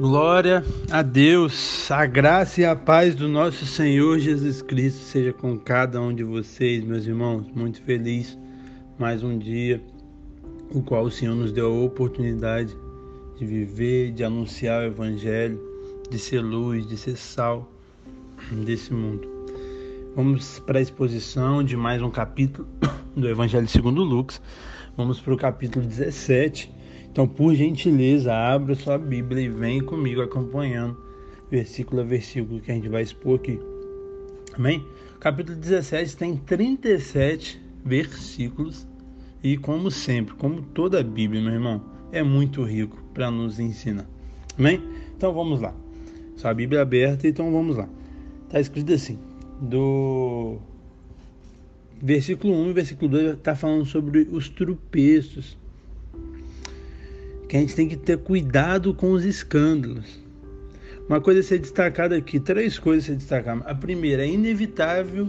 Glória a Deus, a graça e a paz do nosso Senhor Jesus Cristo seja com cada um de vocês, meus irmãos. Muito feliz mais um dia, o qual o Senhor nos deu a oportunidade de viver, de anunciar o Evangelho, de ser luz, de ser sal desse mundo. Vamos para a exposição de mais um capítulo do Evangelho segundo Lucas. Vamos para o capítulo 17 então, por gentileza, abra sua Bíblia e vem comigo acompanhando versículo a versículo que a gente vai expor aqui. Amém? capítulo 17 tem 37 versículos e, como sempre, como toda a Bíblia, meu irmão, é muito rico para nos ensinar. Amém? Então vamos lá. Sua Bíblia é aberta, então vamos lá. Está escrito assim: do versículo 1 e versículo 2 está falando sobre os tropeços que a gente tem que ter cuidado com os escândalos. Uma coisa a ser destacada aqui, três coisas a ser destacar. A primeira, é inevitável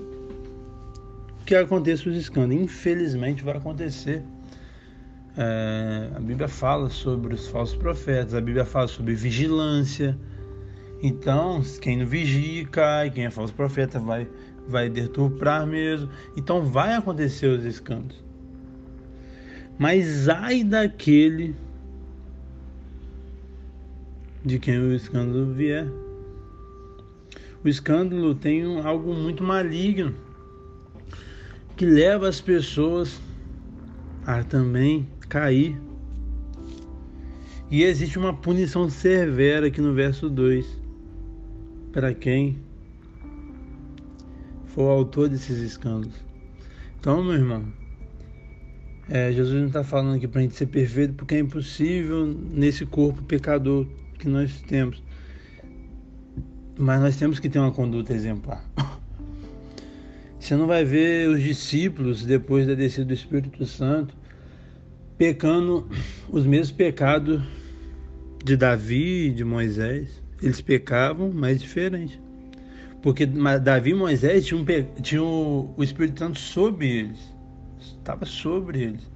que aconteça os escândalos. Infelizmente vai acontecer. É, a Bíblia fala sobre os falsos profetas, a Bíblia fala sobre vigilância. Então, quem não vigia cai, quem é falso profeta vai, vai deturpar mesmo. Então, vai acontecer os escândalos. Mas ai daquele de quem o escândalo vier. O escândalo tem algo muito maligno que leva as pessoas a também cair. E existe uma punição severa aqui no verso 2 para quem for o autor desses escândalos. Então, meu irmão, é, Jesus não está falando aqui para a gente ser perfeito, porque é impossível nesse corpo pecador que nós temos. Mas nós temos que ter uma conduta exemplar. Você não vai ver os discípulos, depois da descida do Espírito Santo, pecando os mesmos pecados de Davi e de Moisés. Eles pecavam, mas diferente. Porque Davi e Moisés tinham, tinham o Espírito Santo sobre eles. Estava sobre eles.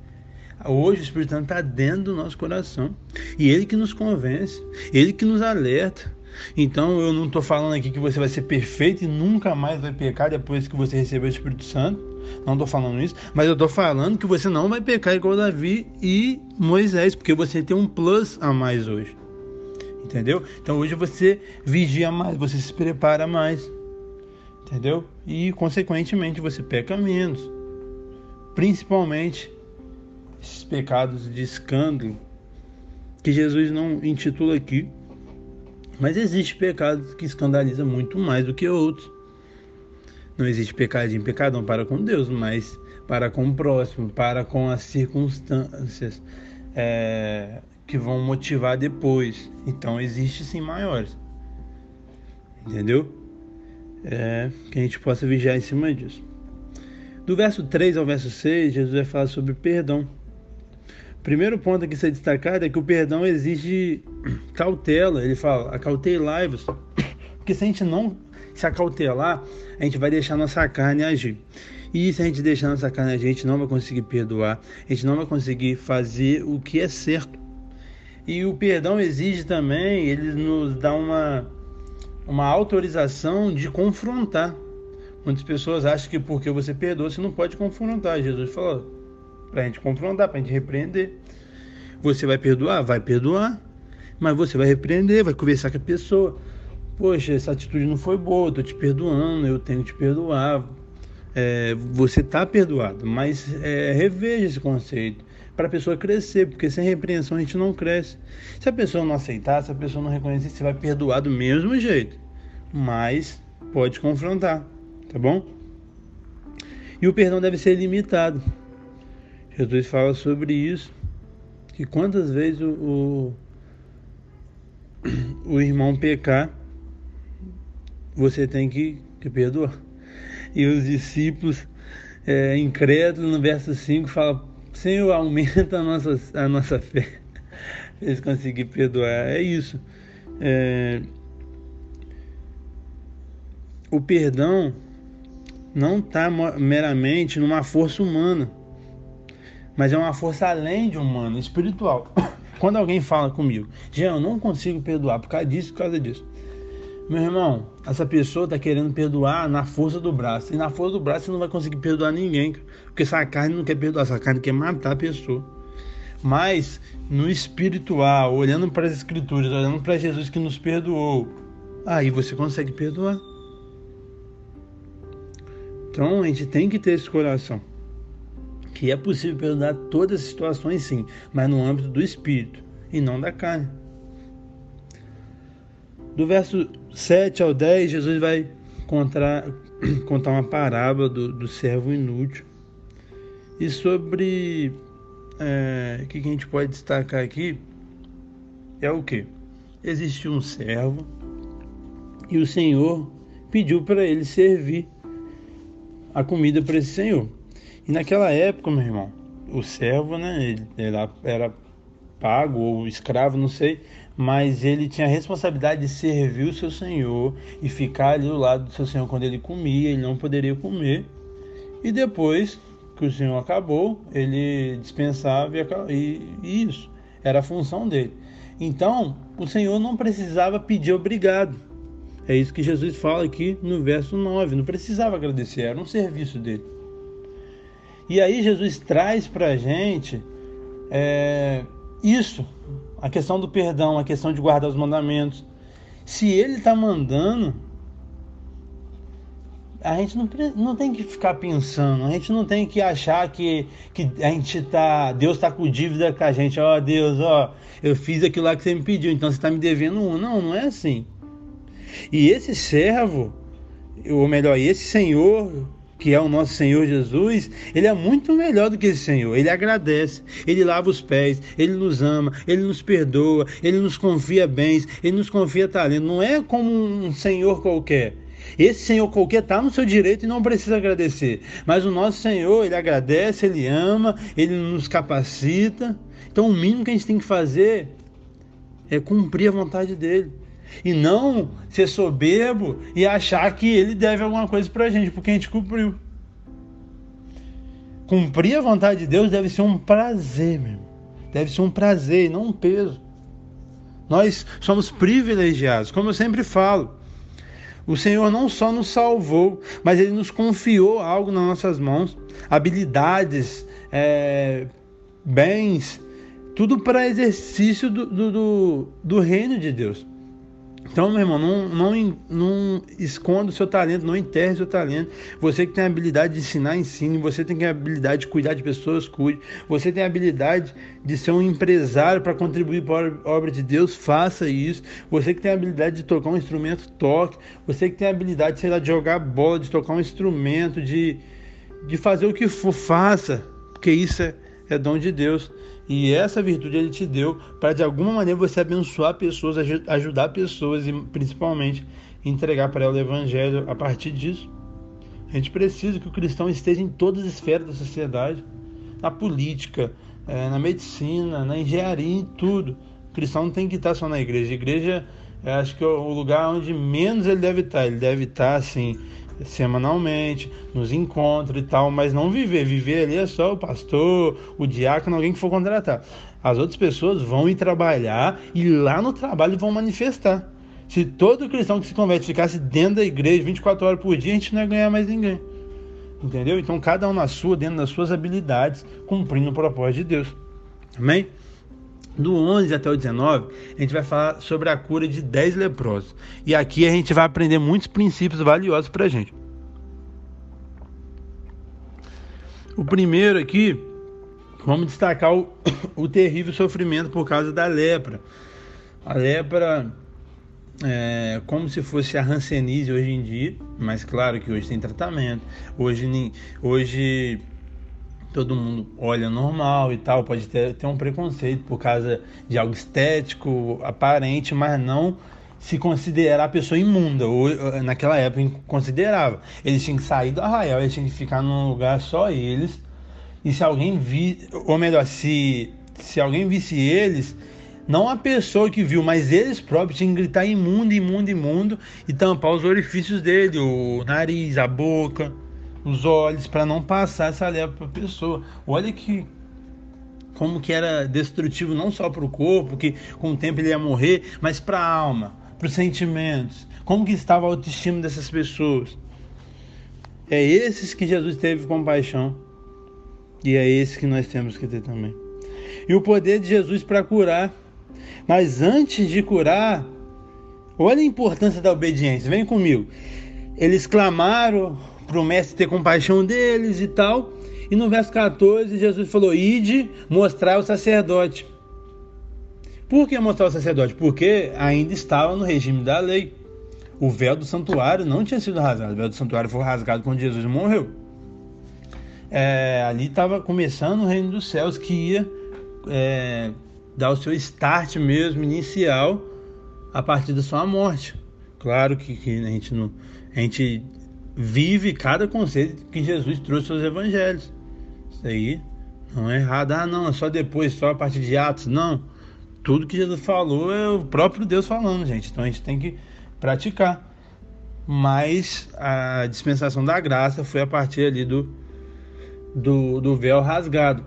Hoje o Espírito Santo está dentro do nosso coração. E ele que nos convence, ele que nos alerta. Então eu não estou falando aqui que você vai ser perfeito e nunca mais vai pecar depois que você receber o Espírito Santo. Não estou falando isso, mas eu estou falando que você não vai pecar igual Davi e Moisés, porque você tem um plus a mais hoje. Entendeu? Então hoje você vigia mais, você se prepara mais. Entendeu? E consequentemente você peca menos. Principalmente esses pecados de escândalo que Jesus não intitula aqui. Mas existe pecado que escandaliza muito mais do que outros. Não existe pecadinho, pecadão para com Deus, mas para com o próximo, para com as circunstâncias é, que vão motivar depois. Então existe sim maiores. Entendeu? É, que a gente possa vigiar em cima disso. Do verso 3 ao verso 6, Jesus vai falar sobre perdão. Primeiro ponto aqui a ser destacado é que o perdão exige cautela. Ele fala, acautelai-vos. Porque se a gente não se acautelar, a gente vai deixar nossa carne agir. E se a gente deixar nossa carne agir, a gente não vai conseguir perdoar, a gente não vai conseguir fazer o que é certo. E o perdão exige também, ele nos dá uma, uma autorização de confrontar. Muitas pessoas acham que porque você perdoa, você não pode confrontar. Jesus falou, para a gente confrontar, para a gente repreender. Você vai perdoar? Vai perdoar. Mas você vai repreender, vai conversar com a pessoa. Poxa, essa atitude não foi boa, estou te perdoando, eu tenho que te perdoar. É, você está perdoado, mas é, reveja esse conceito para a pessoa crescer, porque sem repreensão a gente não cresce. Se a pessoa não aceitar, se a pessoa não reconhecer, você vai perdoar do mesmo jeito, mas pode confrontar, tá bom? E o perdão deve ser limitado. Jesus fala sobre isso, que quantas vezes o, o, o irmão pecar, você tem que, que perdoar. E os discípulos é, incrédulos, no verso 5, falam, Senhor, aumenta a nossa, a nossa fé. Eles conseguirem perdoar. É isso. É, o perdão não está meramente numa força humana mas é uma força além de humana, espiritual. Quando alguém fala comigo, Jean, eu não consigo perdoar por causa disso, por causa disso. Meu irmão, essa pessoa está querendo perdoar na força do braço. E na força do braço você não vai conseguir perdoar ninguém. Porque essa carne não quer perdoar, essa carne quer matar a pessoa. Mas no espiritual, olhando para as escrituras, olhando para Jesus que nos perdoou, aí você consegue perdoar. Então a gente tem que ter esse coração. Que é possível perdoar todas as situações, sim, mas no âmbito do espírito e não da carne. Do verso 7 ao 10, Jesus vai contar, contar uma parábola do, do servo inútil. E sobre é, o que a gente pode destacar aqui é o que? Existe um servo e o Senhor pediu para ele servir a comida para esse senhor. E naquela época, meu irmão, o servo, né, ele era, era pago ou escravo, não sei, mas ele tinha a responsabilidade de servir o seu senhor e ficar ali do lado do seu senhor quando ele comia, ele não poderia comer. E depois que o senhor acabou, ele dispensava e, e isso era a função dele. Então, o senhor não precisava pedir obrigado. É isso que Jesus fala aqui no verso 9. Não precisava agradecer, era um serviço dele. E aí Jesus traz para a gente é, isso, a questão do perdão, a questão de guardar os mandamentos. Se ele está mandando, a gente não, não tem que ficar pensando, a gente não tem que achar que, que a gente tá, Deus está com dívida com a gente. Ó oh, Deus, ó, eu fiz aquilo lá que você me pediu, então você está me devendo um. Não, não é assim. E esse servo, ou melhor, esse Senhor, que é o nosso Senhor Jesus, ele é muito melhor do que esse Senhor. Ele agradece, ele lava os pés, ele nos ama, ele nos perdoa, ele nos confia bens, ele nos confia talento. Não é como um Senhor qualquer. Esse Senhor qualquer está no seu direito e não precisa agradecer. Mas o nosso Senhor, ele agradece, ele ama, ele nos capacita. Então o mínimo que a gente tem que fazer é cumprir a vontade dele e não ser soberbo e achar que ele deve alguma coisa para a gente, porque a gente cumpriu. Cumprir a vontade de Deus deve ser um prazer, meu. Deve ser um prazer e não um peso. Nós somos privilegiados, como eu sempre falo. O Senhor não só nos salvou, mas Ele nos confiou algo nas nossas mãos, habilidades, é, bens, tudo para exercício do, do, do, do reino de Deus. Então, meu irmão, não, não, não esconda o seu talento, não enterre o seu talento. Você que tem a habilidade de ensinar, ensine. Você tem a habilidade de cuidar de pessoas, cuide. Você tem a habilidade de ser um empresário para contribuir para a obra de Deus, faça isso. Você que tem a habilidade de tocar um instrumento, toque. Você que tem a habilidade, sei lá, de jogar bola, de tocar um instrumento, de, de fazer o que for, faça. Porque isso é, é dom de Deus. E essa virtude ele te deu para de alguma maneira você abençoar pessoas, ajudar pessoas e principalmente entregar para ela o evangelho a partir disso. A gente precisa que o cristão esteja em todas as esferas da sociedade, na política, eh, na medicina, na engenharia, em tudo. O cristão não tem que estar só na igreja. A igreja, acho que é o lugar onde menos ele deve estar. Ele deve estar assim semanalmente, nos encontra e tal, mas não viver. Viver ali é só o pastor, o diácono, alguém que for contratar. As outras pessoas vão ir trabalhar e lá no trabalho vão manifestar. Se todo cristão que se converte ficasse dentro da igreja 24 horas por dia, a gente não ia ganhar mais ninguém. Entendeu? Então, cada um na sua, dentro das suas habilidades, cumprindo o propósito de Deus. Amém? Do 11 até o 19, a gente vai falar sobre a cura de 10 leprosos. E aqui a gente vai aprender muitos princípios valiosos para a gente. O primeiro aqui, vamos destacar o, o terrível sofrimento por causa da lepra. A lepra é como se fosse a Hanseníase hoje em dia, mas claro que hoje tem tratamento. Hoje, hoje todo mundo olha normal e tal, pode ter, ter um preconceito por causa de algo estético, aparente, mas não se considerar a pessoa imunda. Ou, naquela época considerava. Eles tinham que sair do arraial, eles tinham que ficar num lugar só eles. E se alguém vi, ou melhor, se, se alguém visse eles, não a pessoa que viu, mas eles próprios tinham que gritar imundo, imundo, imundo e tampar os orifícios dele, o nariz, a boca os olhos para não passar essa lepra para a pessoa. Olha que como que era destrutivo não só para o corpo, que com o tempo ele ia morrer, mas para a alma, para os sentimentos. Como que estava a autoestima dessas pessoas? É esses que Jesus teve compaixão. E é esse que nós temos que ter também. E o poder de Jesus para curar. Mas antes de curar, olha a importância da obediência. Vem comigo. Eles clamaram mestre ter compaixão deles e tal. E no verso 14, Jesus falou: Ide mostrar o sacerdote. Por que mostrar o sacerdote? Porque ainda estava no regime da lei. O véu do santuário não tinha sido rasgado. O véu do santuário foi rasgado quando Jesus morreu. É, ali estava começando o reino dos céus que ia é, dar o seu start mesmo, inicial, a partir da sua morte. Claro que, que a, gente não, a gente vive cada conceito que Jesus trouxe aos evangelhos. Isso aí não é errado. Ah, não, é só depois, só a partir de Atos. Não. Tudo que Jesus falou é o próprio Deus falando, gente. Então a gente tem que praticar. Mas a dispensação da graça foi a partir ali do, do, do véu rasgado.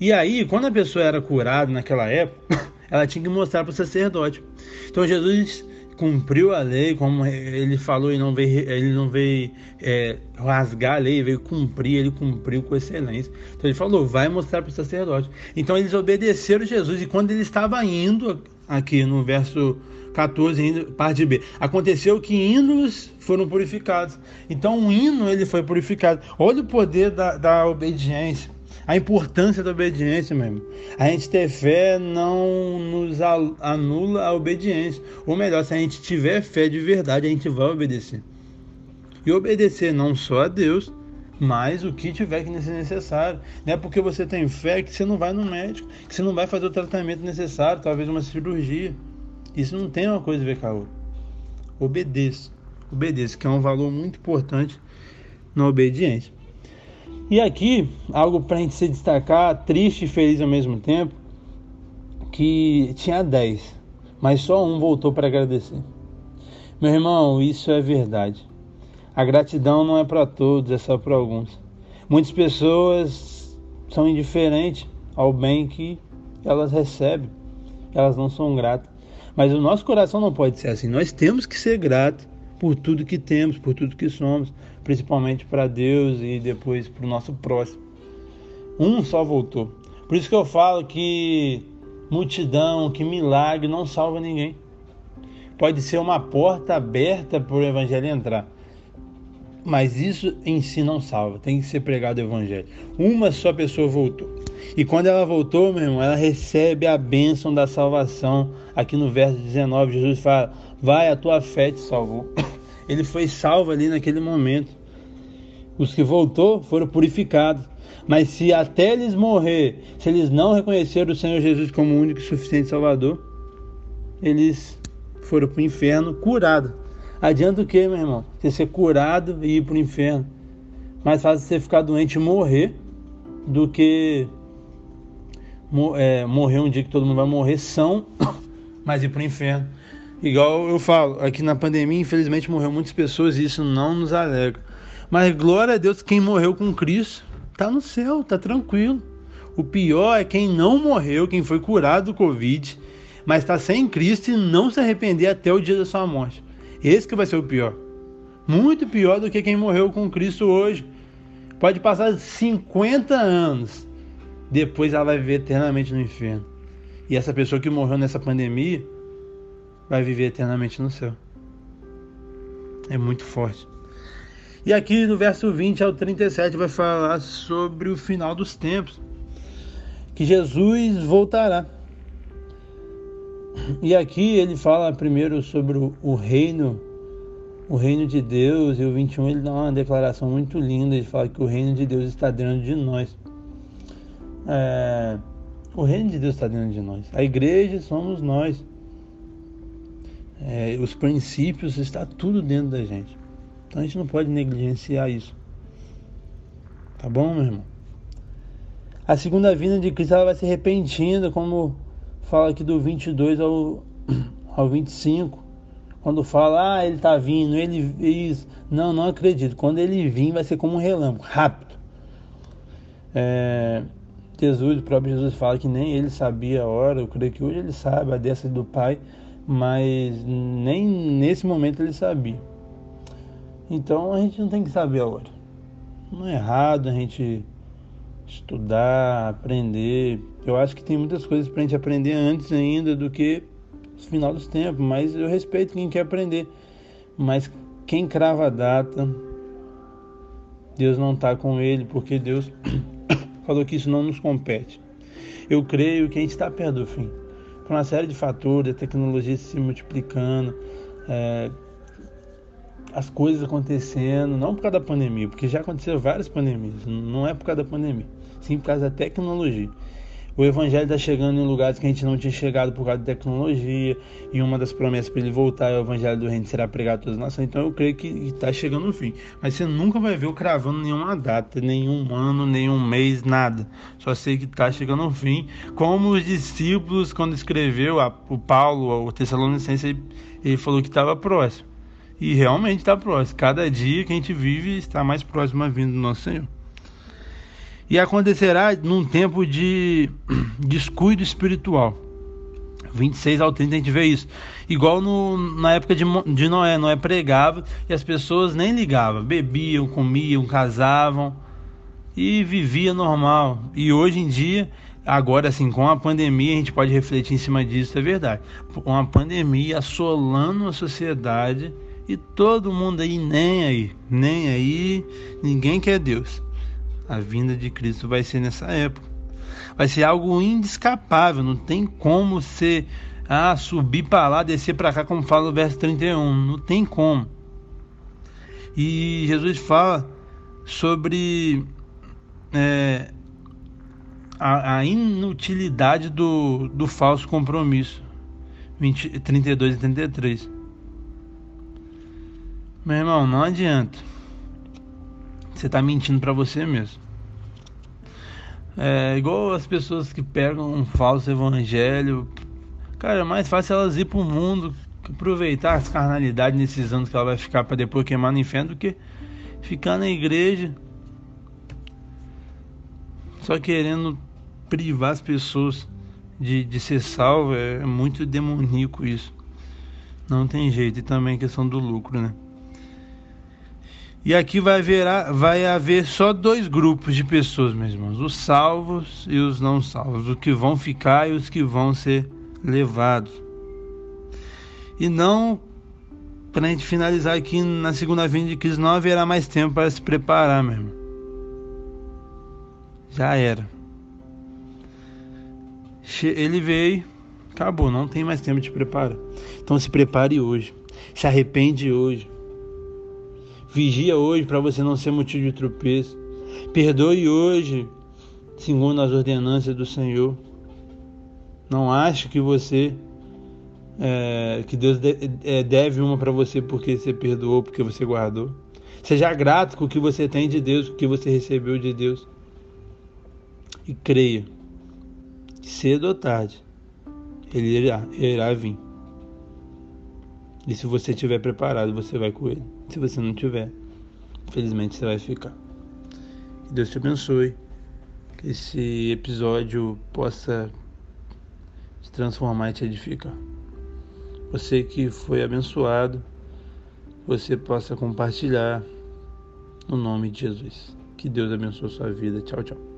E aí, quando a pessoa era curada naquela época, ela tinha que mostrar para o sacerdote. Então Jesus cumpriu a lei, como ele falou, e não veio, ele não veio é, rasgar a lei, veio cumprir, ele cumpriu com excelência. Então ele falou, vai mostrar para o sacerdote. Então eles obedeceram Jesus, e quando ele estava indo, aqui no verso 14, indo, parte B, aconteceu que ídolos foram purificados. Então o hino ele foi purificado. Olha o poder da, da obediência a importância da obediência mesmo. A gente ter fé não nos anula a obediência. Ou melhor, se a gente tiver fé de verdade, a gente vai obedecer. E obedecer não só a Deus, mas o que tiver que ser necessário. Não é porque você tem fé que você não vai no médico, que você não vai fazer o tratamento necessário, talvez uma cirurgia. Isso não tem uma coisa a ver com a outra. Obedeça. Obedeça, que é um valor muito importante na obediência. E aqui, algo para a gente se destacar, triste e feliz ao mesmo tempo, que tinha 10, mas só um voltou para agradecer. Meu irmão, isso é verdade. A gratidão não é para todos, é só para alguns. Muitas pessoas são indiferentes ao bem que elas recebem, elas não são gratas. Mas o nosso coração não pode ser assim. Nós temos que ser gratos por tudo que temos, por tudo que somos, principalmente para Deus e depois para o nosso próximo. Um só voltou. Por isso que eu falo que multidão, que milagre não salva ninguém. Pode ser uma porta aberta para o evangelho entrar. Mas isso em si não salva, tem que ser pregado o evangelho. Uma só pessoa voltou. E quando ela voltou, meu irmão, ela recebe a bênção da salvação. Aqui no verso 19, Jesus fala: Vai, a tua fé te salvou. Ele foi salvo ali naquele momento. Os que voltou foram purificados. Mas se até eles morrer, se eles não reconheceram o Senhor Jesus como único e suficiente Salvador, eles foram para o inferno curados. Adianta o que, meu irmão? Você ser curado e ir para o inferno. Mais fácil você ficar doente e morrer do que é, morrer um dia que todo mundo vai morrer são, mas ir para o inferno. Igual eu falo, aqui na pandemia, infelizmente, morreu muitas pessoas e isso não nos alegra. Mas glória a Deus, quem morreu com Cristo está no céu, está tranquilo. O pior é quem não morreu, quem foi curado do Covid, mas está sem Cristo e não se arrepender até o dia da sua morte. Esse que vai ser o pior. Muito pior do que quem morreu com Cristo hoje. Pode passar 50 anos, depois ela vai viver eternamente no inferno. E essa pessoa que morreu nessa pandemia vai viver eternamente no céu. É muito forte. E aqui no verso 20 ao 37 vai falar sobre o final dos tempos, que Jesus voltará. E aqui ele fala primeiro sobre o reino, o reino de Deus, e o 21 ele dá uma declaração muito linda, ele fala que o reino de Deus está dentro de nós. É, o reino de Deus está dentro de nós. A igreja somos nós é, os princípios, está tudo dentro da gente. Então a gente não pode negligenciar isso. Tá bom, meu irmão? A segunda vinda de Cristo ela vai ser repentina, como fala aqui do 22 ao, ao 25. Quando fala, ah, ele está vindo, ele fez. Não, não acredito. Quando ele vir, vai ser como um relâmpago, rápido. É, Jesus, o próprio Jesus fala que nem ele sabia a hora, eu creio que hoje ele sabe a dessa do Pai, mas nem nesse momento ele sabia. Então a gente não tem que saber a hora. Não é errado a gente estudar, aprender. Eu acho que tem muitas coisas para a gente aprender antes ainda do que no final dos tempos, mas eu respeito quem quer aprender. Mas quem crava a data, Deus não está com ele, porque Deus falou que isso não nos compete. Eu creio que a gente está perto do fim. Por uma série de fatores, a tecnologia se multiplicando, é, as coisas acontecendo, não por causa da pandemia, porque já aconteceram várias pandemias, não é por causa da pandemia, sim por causa da tecnologia. O evangelho está chegando em lugares que a gente não tinha chegado por causa da tecnologia, e uma das promessas para ele voltar é o evangelho do reino será pregado a todas as nações. Então eu creio que está chegando no fim. Mas você nunca vai ver eu cravando nenhuma data, nenhum ano, nenhum mês, nada. Só sei que está chegando no fim. Como os discípulos, quando escreveu a, o Paulo, o Tessalonicense, ele, ele falou que estava próximo. E realmente está próximo. Cada dia que a gente vive está mais próximo a vinda do nosso Senhor. E acontecerá num tempo de descuido espiritual. 26 ao 30 a gente vê isso. Igual no, na época de, de Noé. Noé pregava e as pessoas nem ligavam. Bebiam, comiam, casavam e vivia normal. E hoje em dia, agora assim, com a pandemia, a gente pode refletir em cima disso, é verdade. Uma pandemia assolando a sociedade e todo mundo aí nem aí, nem aí, ninguém quer Deus. A vinda de Cristo vai ser nessa época. Vai ser algo indescapável, não tem como ser ah, subir para lá, descer para cá, como fala o verso 31. Não tem como. E Jesus fala sobre é, a, a, inutilidade do, do falso compromisso. 20, 32 e 33. Meu irmão, não adianta. Você está mentindo para você mesmo. É igual as pessoas que pegam um falso evangelho. Cara, é mais fácil elas ir pro mundo, aproveitar as carnalidades nesses anos que ela vai ficar para depois queimar no inferno do que ficar na igreja só querendo privar as pessoas de, de ser salvo. É muito demoníaco isso. Não tem jeito. E também a questão do lucro, né? E aqui vai haver, vai haver só dois grupos de pessoas, meus irmãos: os salvos e os não salvos, os que vão ficar e os que vão ser levados. E não, para a gente finalizar aqui na segunda vinda de Cristo, não haverá mais tempo para se preparar, meu irmão. Já era. Ele veio, acabou, não tem mais tempo de preparar. Então se prepare hoje, se arrepende hoje Vigia hoje para você não ser motivo de tropeço. Perdoe hoje, segundo as ordenanças do Senhor. Não ache que você é, que Deus é, deve uma para você porque você perdoou, porque você guardou. Seja grato com o que você tem de Deus, com o que você recebeu de Deus. E creia, cedo ou tarde, Ele irá, irá vir. E se você estiver preparado, você vai com ele. Se você não tiver, infelizmente você vai ficar. Que Deus te abençoe. Que esse episódio possa se transformar e te edificar. Você que foi abençoado, você possa compartilhar no nome de Jesus. Que Deus abençoe a sua vida. Tchau, tchau.